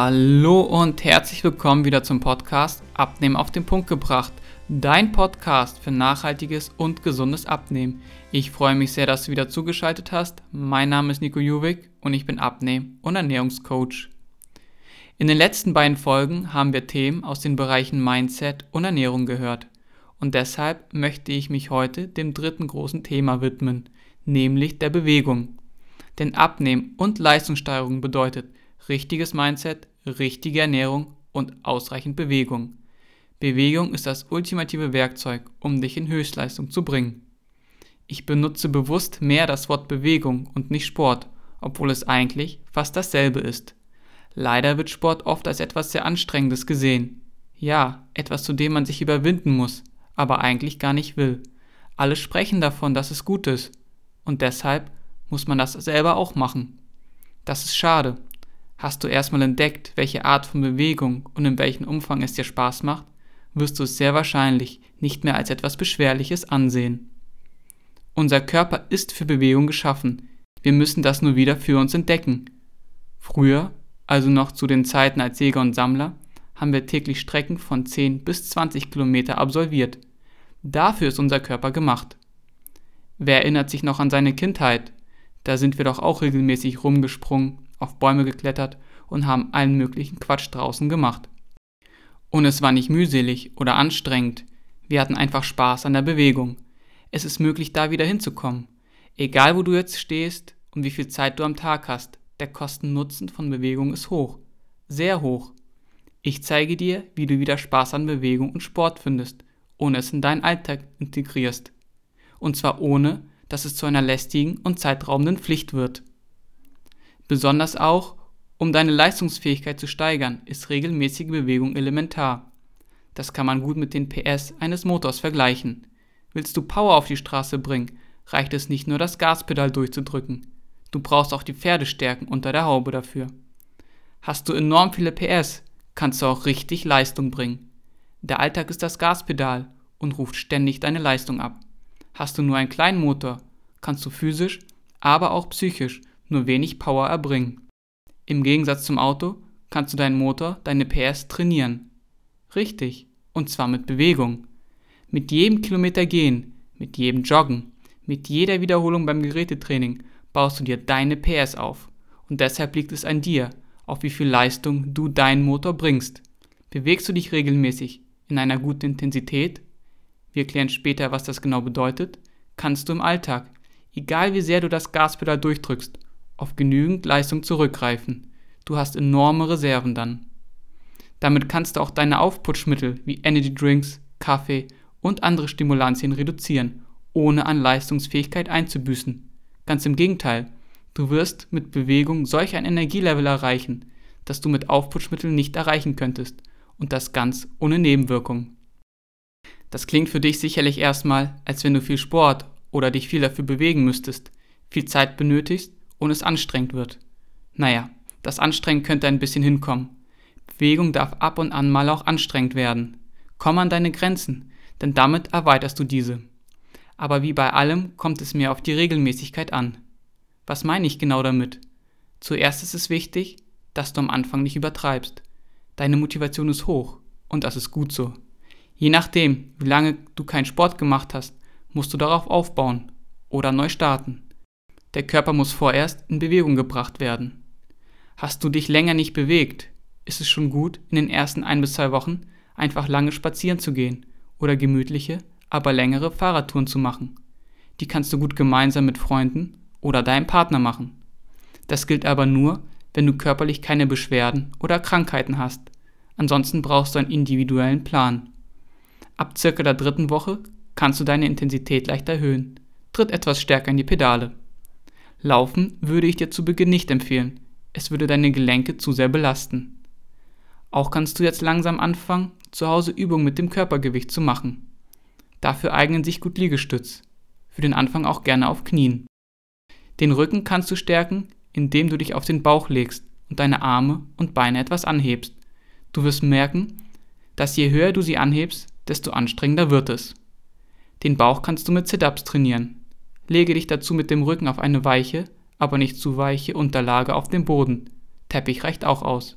Hallo und herzlich willkommen wieder zum Podcast Abnehmen auf den Punkt gebracht. Dein Podcast für nachhaltiges und gesundes Abnehmen. Ich freue mich sehr, dass du wieder zugeschaltet hast. Mein Name ist Nico Juwig und ich bin Abnehm- und Ernährungscoach. In den letzten beiden Folgen haben wir Themen aus den Bereichen Mindset und Ernährung gehört. Und deshalb möchte ich mich heute dem dritten großen Thema widmen, nämlich der Bewegung. Denn Abnehmen und Leistungssteigerung bedeutet richtiges Mindset, richtige Ernährung und ausreichend Bewegung. Bewegung ist das ultimative Werkzeug, um dich in Höchstleistung zu bringen. Ich benutze bewusst mehr das Wort Bewegung und nicht Sport, obwohl es eigentlich fast dasselbe ist. Leider wird Sport oft als etwas sehr Anstrengendes gesehen. Ja, etwas, zu dem man sich überwinden muss, aber eigentlich gar nicht will. Alle sprechen davon, dass es gut ist. Und deshalb muss man das selber auch machen. Das ist schade. Hast du erstmal entdeckt, welche Art von Bewegung und in welchem Umfang es dir Spaß macht, wirst du es sehr wahrscheinlich nicht mehr als etwas Beschwerliches ansehen. Unser Körper ist für Bewegung geschaffen, wir müssen das nur wieder für uns entdecken. Früher, also noch zu den Zeiten als Jäger und Sammler, haben wir täglich Strecken von 10 bis 20 Kilometer absolviert. Dafür ist unser Körper gemacht. Wer erinnert sich noch an seine Kindheit? Da sind wir doch auch regelmäßig rumgesprungen, auf Bäume geklettert und haben allen möglichen Quatsch draußen gemacht. Und es war nicht mühselig oder anstrengend, wir hatten einfach Spaß an der Bewegung. Es ist möglich, da wieder hinzukommen. Egal wo du jetzt stehst und wie viel Zeit du am Tag hast, der Kosten-Nutzen von Bewegung ist hoch. Sehr hoch. Ich zeige dir, wie du wieder Spaß an Bewegung und Sport findest, ohne es in deinen Alltag integrierst. Und zwar ohne, dass es zu einer lästigen und zeitraubenden Pflicht wird. Besonders auch, um deine Leistungsfähigkeit zu steigern, ist regelmäßige Bewegung elementar. Das kann man gut mit den PS eines Motors vergleichen. Willst du Power auf die Straße bringen, reicht es nicht nur das Gaspedal durchzudrücken. Du brauchst auch die Pferdestärken unter der Haube dafür. Hast du enorm viele PS, kannst du auch richtig Leistung bringen. Der Alltag ist das Gaspedal und ruft ständig deine Leistung ab. Hast du nur einen kleinen Motor, kannst du physisch, aber auch psychisch nur wenig Power erbringen. Im Gegensatz zum Auto kannst du deinen Motor, deine PS trainieren. Richtig, und zwar mit Bewegung. Mit jedem Kilometer gehen, mit jedem Joggen, mit jeder Wiederholung beim Gerätetraining baust du dir deine PS auf. Und deshalb liegt es an dir, auf wie viel Leistung du deinen Motor bringst. Bewegst du dich regelmäßig in einer guten Intensität? Wir klären später, was das genau bedeutet. Kannst du im Alltag, egal wie sehr du das Gaspedal durchdrückst, auf genügend Leistung zurückgreifen. Du hast enorme Reserven dann. Damit kannst du auch deine Aufputschmittel wie Energy Drinks, Kaffee und andere Stimulantien reduzieren, ohne an Leistungsfähigkeit einzubüßen. Ganz im Gegenteil, du wirst mit Bewegung solch ein Energielevel erreichen, das du mit Aufputschmitteln nicht erreichen könntest, und das ganz ohne Nebenwirkung. Das klingt für dich sicherlich erstmal, als wenn du viel Sport oder dich viel dafür bewegen müsstest, viel Zeit benötigst und es anstrengend wird. Naja, das Anstrengend könnte ein bisschen hinkommen. Bewegung darf ab und an mal auch anstrengend werden. Komm an deine Grenzen, denn damit erweiterst du diese. Aber wie bei allem kommt es mir auf die Regelmäßigkeit an. Was meine ich genau damit? Zuerst ist es wichtig, dass du am Anfang nicht übertreibst. Deine Motivation ist hoch und das ist gut so. Je nachdem, wie lange du keinen Sport gemacht hast, musst du darauf aufbauen oder neu starten. Der Körper muss vorerst in Bewegung gebracht werden. Hast du dich länger nicht bewegt, ist es schon gut, in den ersten ein bis zwei Wochen einfach lange spazieren zu gehen oder gemütliche, aber längere Fahrradtouren zu machen. Die kannst du gut gemeinsam mit Freunden oder deinem Partner machen. Das gilt aber nur, wenn du körperlich keine Beschwerden oder Krankheiten hast. Ansonsten brauchst du einen individuellen Plan. Ab circa der dritten Woche kannst du deine Intensität leicht erhöhen. Tritt etwas stärker in die Pedale. Laufen würde ich dir zu Beginn nicht empfehlen. Es würde deine Gelenke zu sehr belasten. Auch kannst du jetzt langsam anfangen, zu Hause Übungen mit dem Körpergewicht zu machen. Dafür eignen sich gut Liegestütz. Für den Anfang auch gerne auf Knien. Den Rücken kannst du stärken, indem du dich auf den Bauch legst und deine Arme und Beine etwas anhebst. Du wirst merken, dass je höher du sie anhebst, desto anstrengender wird es. Den Bauch kannst du mit Sit-ups trainieren. Lege dich dazu mit dem Rücken auf eine weiche, aber nicht zu weiche Unterlage auf dem Boden. Teppich reicht auch aus.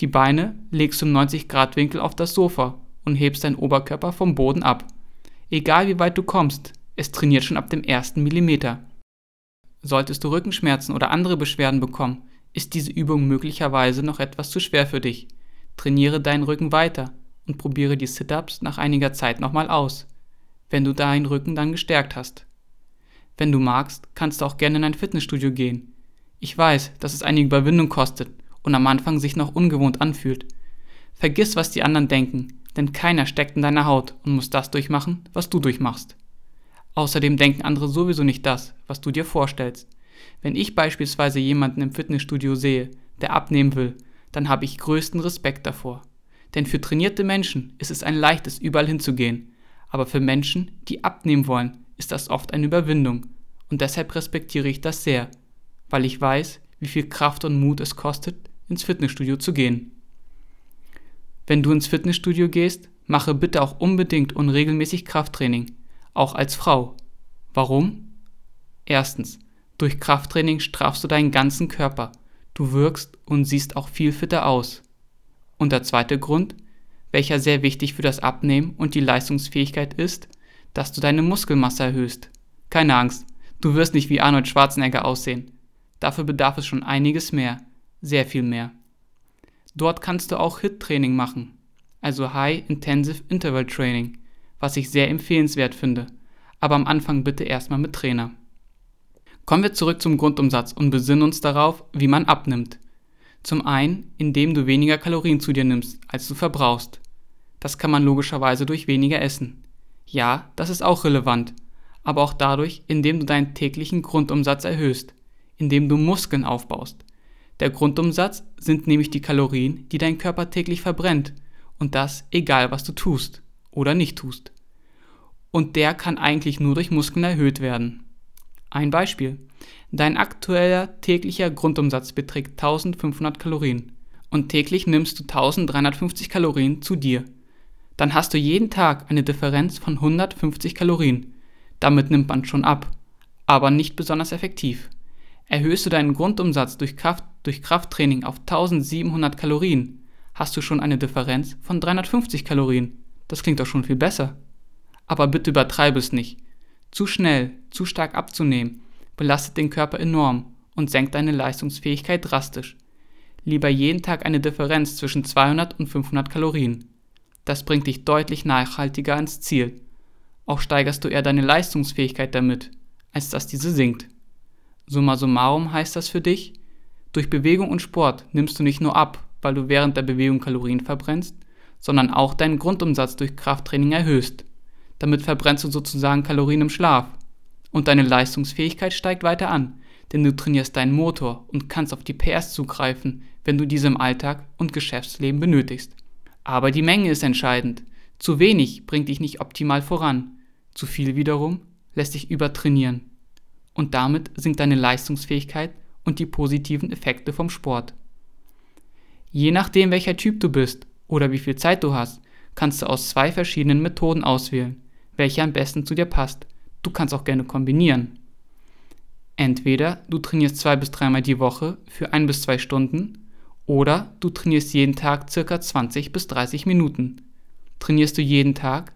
Die Beine legst du im 90-Grad-Winkel auf das Sofa und hebst deinen Oberkörper vom Boden ab. Egal wie weit du kommst, es trainiert schon ab dem ersten Millimeter. Solltest du Rückenschmerzen oder andere Beschwerden bekommen, ist diese Übung möglicherweise noch etwas zu schwer für dich. Trainiere deinen Rücken weiter und probiere die Sit-ups nach einiger Zeit nochmal aus, wenn du deinen Rücken dann gestärkt hast. Wenn du magst, kannst du auch gerne in ein Fitnessstudio gehen. Ich weiß, dass es einige Überwindung kostet und am Anfang sich noch ungewohnt anfühlt. Vergiss, was die anderen denken, denn keiner steckt in deiner Haut und muss das durchmachen, was du durchmachst. Außerdem denken andere sowieso nicht das, was du dir vorstellst. Wenn ich beispielsweise jemanden im Fitnessstudio sehe, der abnehmen will, dann habe ich größten Respekt davor. Denn für trainierte Menschen ist es ein leichtes, überall hinzugehen. Aber für Menschen, die abnehmen wollen, ist das oft eine Überwindung. Und deshalb respektiere ich das sehr, weil ich weiß, wie viel Kraft und Mut es kostet, ins Fitnessstudio zu gehen. Wenn du ins Fitnessstudio gehst, mache bitte auch unbedingt und regelmäßig Krafttraining, auch als Frau. Warum? Erstens, durch Krafttraining strafst du deinen ganzen Körper, du wirkst und siehst auch viel fitter aus. Und der zweite Grund, welcher sehr wichtig für das Abnehmen und die Leistungsfähigkeit ist, dass du deine Muskelmasse erhöhst. Keine Angst, du wirst nicht wie Arnold Schwarzenegger aussehen. Dafür bedarf es schon einiges mehr, sehr viel mehr. Dort kannst du auch HIT-Training machen, also High Intensive Interval Training, was ich sehr empfehlenswert finde, aber am Anfang bitte erstmal mit Trainer. Kommen wir zurück zum Grundumsatz und besinnen uns darauf, wie man abnimmt. Zum einen, indem du weniger Kalorien zu dir nimmst, als du verbrauchst. Das kann man logischerweise durch weniger Essen. Ja, das ist auch relevant, aber auch dadurch, indem du deinen täglichen Grundumsatz erhöhst, indem du Muskeln aufbaust. Der Grundumsatz sind nämlich die Kalorien, die dein Körper täglich verbrennt, und das egal was du tust oder nicht tust. Und der kann eigentlich nur durch Muskeln erhöht werden. Ein Beispiel. Dein aktueller täglicher Grundumsatz beträgt 1500 Kalorien und täglich nimmst du 1350 Kalorien zu dir. Dann hast du jeden Tag eine Differenz von 150 Kalorien. Damit nimmt man schon ab, aber nicht besonders effektiv. Erhöhst du deinen Grundumsatz durch, Kraft, durch Krafttraining auf 1700 Kalorien, hast du schon eine Differenz von 350 Kalorien. Das klingt doch schon viel besser. Aber bitte übertreibe es nicht. Zu schnell, zu stark abzunehmen, belastet den Körper enorm und senkt deine Leistungsfähigkeit drastisch. Lieber jeden Tag eine Differenz zwischen 200 und 500 Kalorien. Das bringt dich deutlich nachhaltiger ans Ziel. Auch steigerst du eher deine Leistungsfähigkeit damit, als dass diese sinkt. Summa summarum heißt das für dich, durch Bewegung und Sport nimmst du nicht nur ab, weil du während der Bewegung Kalorien verbrennst, sondern auch deinen Grundumsatz durch Krafttraining erhöhst. Damit verbrennst du sozusagen Kalorien im Schlaf. Und deine Leistungsfähigkeit steigt weiter an, denn du trainierst deinen Motor und kannst auf die PS zugreifen, wenn du diese im Alltag und Geschäftsleben benötigst. Aber die Menge ist entscheidend. Zu wenig bringt dich nicht optimal voran. Zu viel wiederum lässt dich übertrainieren. Und damit sinkt deine Leistungsfähigkeit und die positiven Effekte vom Sport. Je nachdem, welcher Typ du bist oder wie viel Zeit du hast, kannst du aus zwei verschiedenen Methoden auswählen welche am besten zu dir passt. Du kannst auch gerne kombinieren. Entweder du trainierst zwei bis dreimal die Woche für ein bis zwei Stunden oder du trainierst jeden Tag circa 20 bis 30 Minuten. Trainierst du jeden Tag,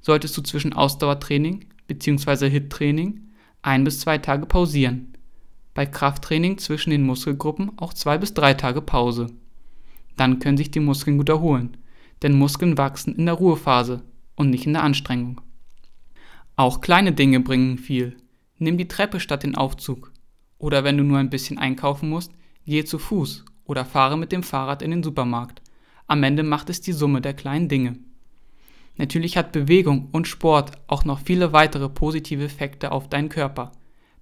solltest du zwischen Ausdauertraining bzw. HIT-Training ein bis zwei Tage pausieren. Bei Krafttraining zwischen den Muskelgruppen auch zwei bis drei Tage Pause. Dann können sich die Muskeln gut erholen, denn Muskeln wachsen in der Ruhephase und nicht in der Anstrengung. Auch kleine Dinge bringen viel. Nimm die Treppe statt den Aufzug. Oder wenn du nur ein bisschen einkaufen musst, gehe zu Fuß oder fahre mit dem Fahrrad in den Supermarkt. Am Ende macht es die Summe der kleinen Dinge. Natürlich hat Bewegung und Sport auch noch viele weitere positive Effekte auf deinen Körper.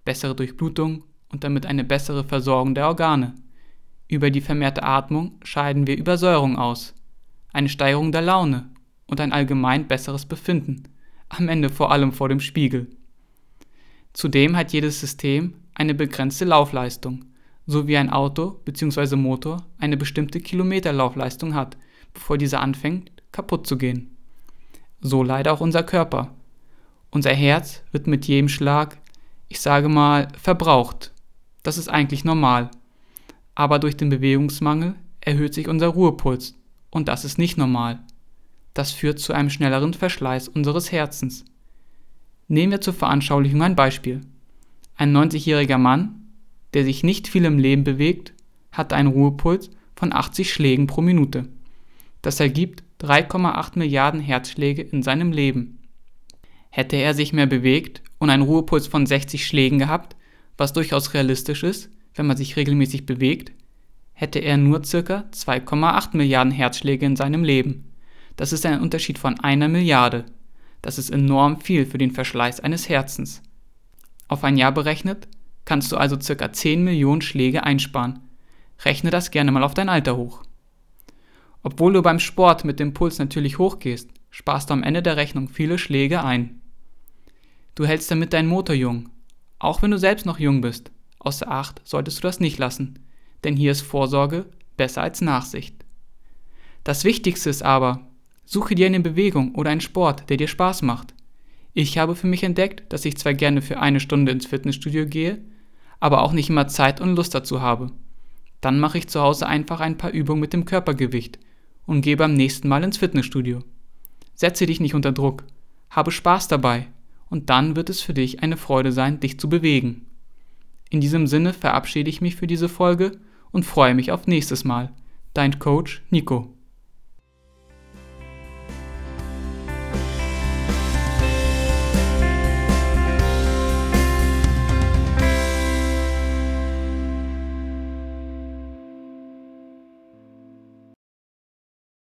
Bessere Durchblutung und damit eine bessere Versorgung der Organe. Über die vermehrte Atmung scheiden wir Übersäuerung aus, eine Steigerung der Laune und ein allgemein besseres Befinden am Ende vor allem vor dem Spiegel. Zudem hat jedes System eine begrenzte Laufleistung, so wie ein Auto bzw. Motor eine bestimmte Kilometerlaufleistung hat, bevor dieser anfängt kaputt zu gehen. So leider auch unser Körper. Unser Herz wird mit jedem Schlag, ich sage mal, verbraucht. Das ist eigentlich normal. Aber durch den Bewegungsmangel erhöht sich unser Ruhepuls und das ist nicht normal. Das führt zu einem schnelleren Verschleiß unseres Herzens. Nehmen wir zur Veranschaulichung ein Beispiel. Ein 90-jähriger Mann, der sich nicht viel im Leben bewegt, hat einen Ruhepuls von 80 Schlägen pro Minute. Das ergibt 3,8 Milliarden Herzschläge in seinem Leben. Hätte er sich mehr bewegt und einen Ruhepuls von 60 Schlägen gehabt, was durchaus realistisch ist, wenn man sich regelmäßig bewegt, hätte er nur ca. 2,8 Milliarden Herzschläge in seinem Leben. Das ist ein Unterschied von einer Milliarde. Das ist enorm viel für den Verschleiß eines Herzens. Auf ein Jahr berechnet kannst du also ca. 10 Millionen Schläge einsparen. Rechne das gerne mal auf dein Alter hoch. Obwohl du beim Sport mit dem Puls natürlich hochgehst, sparst du am Ende der Rechnung viele Schläge ein. Du hältst damit deinen Motor jung, auch wenn du selbst noch jung bist. Außer Acht solltest du das nicht lassen, denn hier ist Vorsorge besser als Nachsicht. Das Wichtigste ist aber, suche dir eine Bewegung oder einen Sport, der dir Spaß macht. Ich habe für mich entdeckt, dass ich zwar gerne für eine Stunde ins Fitnessstudio gehe, aber auch nicht immer Zeit und Lust dazu habe. Dann mache ich zu Hause einfach ein paar Übungen mit dem Körpergewicht und gehe beim nächsten Mal ins Fitnessstudio. Setze dich nicht unter Druck, habe Spaß dabei und dann wird es für dich eine Freude sein, dich zu bewegen. In diesem Sinne verabschiede ich mich für diese Folge und freue mich auf nächstes Mal. Dein Coach Nico.